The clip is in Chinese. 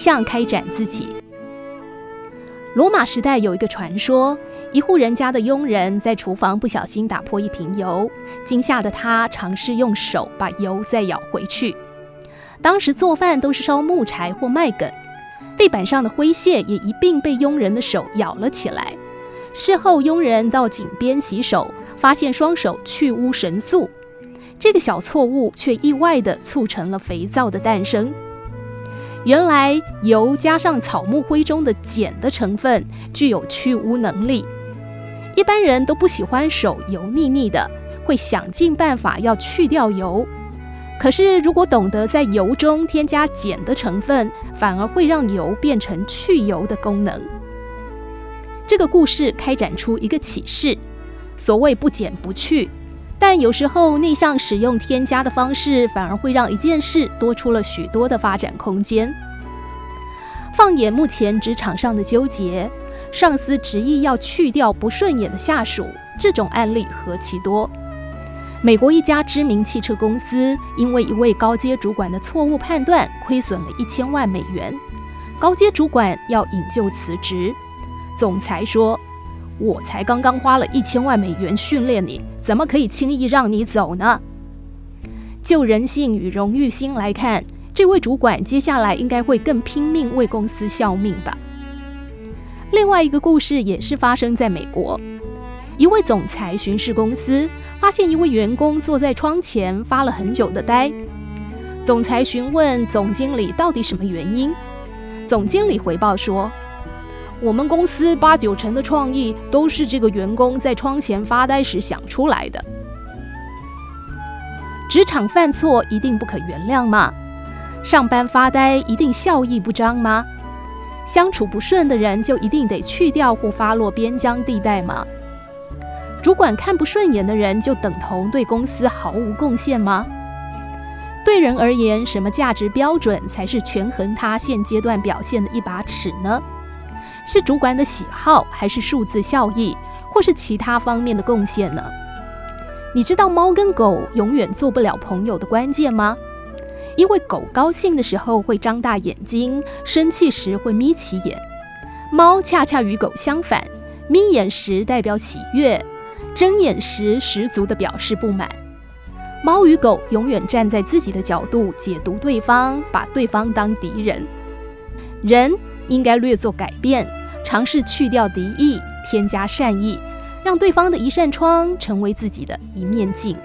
向开展自己。罗马时代有一个传说，一户人家的佣人在厨房不小心打破一瓶油，惊吓的他尝试用手把油再舀回去。当时做饭都是烧木柴或麦梗，地板上的灰屑也一并被佣人的手舀了起来。事后，佣人到井边洗手，发现双手去污神速。这个小错误却意外地促成了肥皂的诞生。原来油加上草木灰中的碱的成分具有去污能力。一般人都不喜欢手油腻腻的，会想尽办法要去掉油。可是如果懂得在油中添加碱的成分，反而会让油变成去油的功能。这个故事开展出一个启示：所谓不减不去。但有时候逆向使用添加的方式，反而会让一件事多出了许多的发展空间。放眼目前职场上的纠结，上司执意要去掉不顺眼的下属，这种案例何其多。美国一家知名汽车公司，因为一位高阶主管的错误判断，亏损了一千万美元，高阶主管要引咎辞职。总裁说。我才刚刚花了一千万美元训练你，怎么可以轻易让你走呢？就人性与荣誉心来看，这位主管接下来应该会更拼命为公司效命吧。另外一个故事也是发生在美国，一位总裁巡视公司，发现一位员工坐在窗前发了很久的呆。总裁询问总经理到底什么原因，总经理回报说。我们公司八九成的创意都是这个员工在窗前发呆时想出来的。职场犯错一定不可原谅吗？上班发呆一定笑意不彰吗？相处不顺的人就一定得去掉或发落边疆地带吗？主管看不顺眼的人就等同对公司毫无贡献吗？对人而言，什么价值标准才是权衡他现阶段表现的一把尺呢？是主管的喜好，还是数字效益，或是其他方面的贡献呢？你知道猫跟狗永远做不了朋友的关键吗？因为狗高兴的时候会张大眼睛，生气时会眯起眼；猫恰恰与狗相反，眯眼时代表喜悦，睁眼时十足的表示不满。猫与狗永远站在自己的角度解读对方，把对方当敌人。人应该略作改变。尝试去掉敌意，添加善意，让对方的一扇窗成为自己的一面镜。